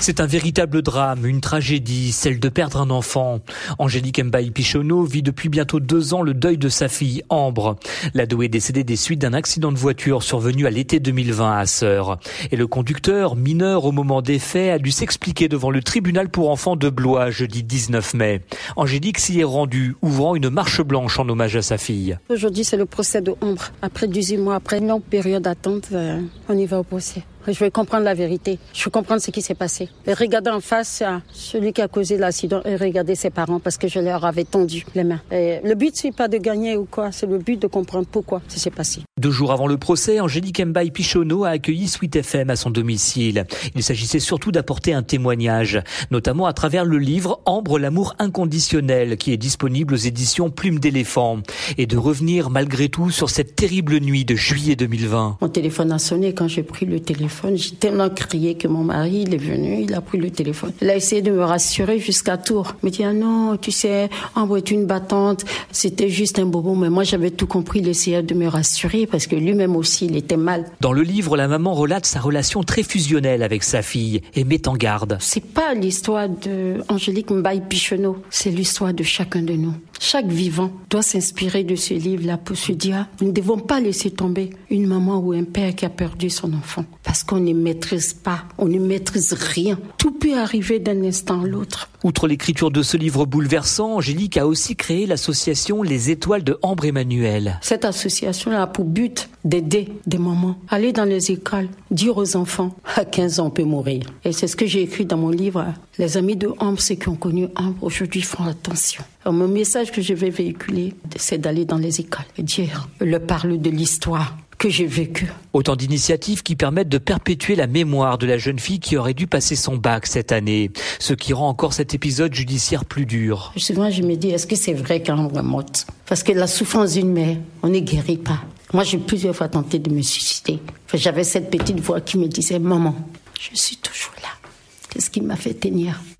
C'est un véritable drame, une tragédie, celle de perdre un enfant. Angélique Mbaye Pichonneau vit depuis bientôt deux ans le deuil de sa fille, Ambre. L'ado est décédé des suites d'un accident de voiture survenu à l'été 2020 à Sœur. Et le conducteur, mineur au moment des faits, a dû s'expliquer devant le tribunal pour enfants de Blois jeudi 19 mai. Angélique s'y est rendue, ouvrant une marche blanche en hommage à sa fille. Aujourd'hui, c'est le procès de Ambre. Après 18 mois, après une longue période d'attente, euh, on y va au procès. Je vais comprendre la vérité. Je veux comprendre ce qui s'est passé. Et regarder en face celui qui a causé l'accident et regarder ses parents parce que je leur avais tendu les mains. Et le but, c'est pas de gagner ou quoi. C'est le but de comprendre pourquoi ça s'est passé. Deux jours avant le procès, Angélique Mbaye Pichonneau a accueilli Sweet FM à son domicile. Il s'agissait surtout d'apporter un témoignage, notamment à travers le livre Ambre l'amour inconditionnel qui est disponible aux éditions Plume d'éléphant et de revenir malgré tout sur cette terrible nuit de juillet 2020. Mon téléphone a sonné quand j'ai pris le téléphone j'ai tellement crié que mon mari, il est venu, il a pris le téléphone. Il a essayé de me rassurer jusqu'à Tours. Il me dit, ah non, tu sais, Ambre est une battante. C'était juste un bobo. Mais moi, j'avais tout compris. Il essayait de me rassurer parce que lui-même aussi, il était mal. Dans le livre, la maman relate sa relation très fusionnelle avec sa fille et met en garde. C'est pas l'histoire de Angélique Mbaye Pichonneau. C'est l'histoire de chacun de nous. Chaque vivant doit s'inspirer de ce livre-là pour se dire, nous ne devons pas laisser tomber une maman ou un père qui a perdu son enfant. Parce qu'on ne maîtrise pas, on ne maîtrise rien. Tout peut arriver d'un instant à l'autre. Outre l'écriture de ce livre bouleversant, Angélique a aussi créé l'association Les Étoiles de Ambre Emmanuel. Cette association a pour but d'aider des mamans, aller dans les écoles, dire aux enfants, à 15 ans on peut mourir. Et c'est ce que j'ai écrit dans mon livre. Les amis de Ambre, ceux qui ont connu Ambre, aujourd'hui font attention. Alors, mon message que je vais véhiculer, c'est d'aller dans les écoles et dire, le parle de l'histoire que j'ai vécu. Autant d'initiatives qui permettent de perpétuer la mémoire de la jeune fille qui aurait dû passer son bac cette année, ce qui rend encore cet épisode judiciaire plus dur. Souvent, je me dis, est-ce que c'est vrai qu'un est morte Parce que la souffrance d'une mère, on ne guérit pas. Moi, j'ai plusieurs fois tenté de me suicider. J'avais cette petite voix qui me disait, maman, je suis toujours là.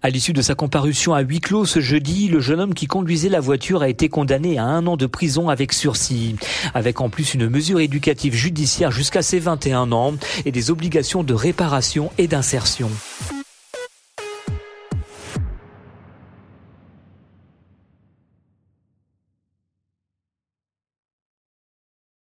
À l'issue de sa comparution à huis clos ce jeudi, le jeune homme qui conduisait la voiture a été condamné à un an de prison avec sursis, avec en plus une mesure éducative judiciaire jusqu'à ses 21 ans et des obligations de réparation et d'insertion.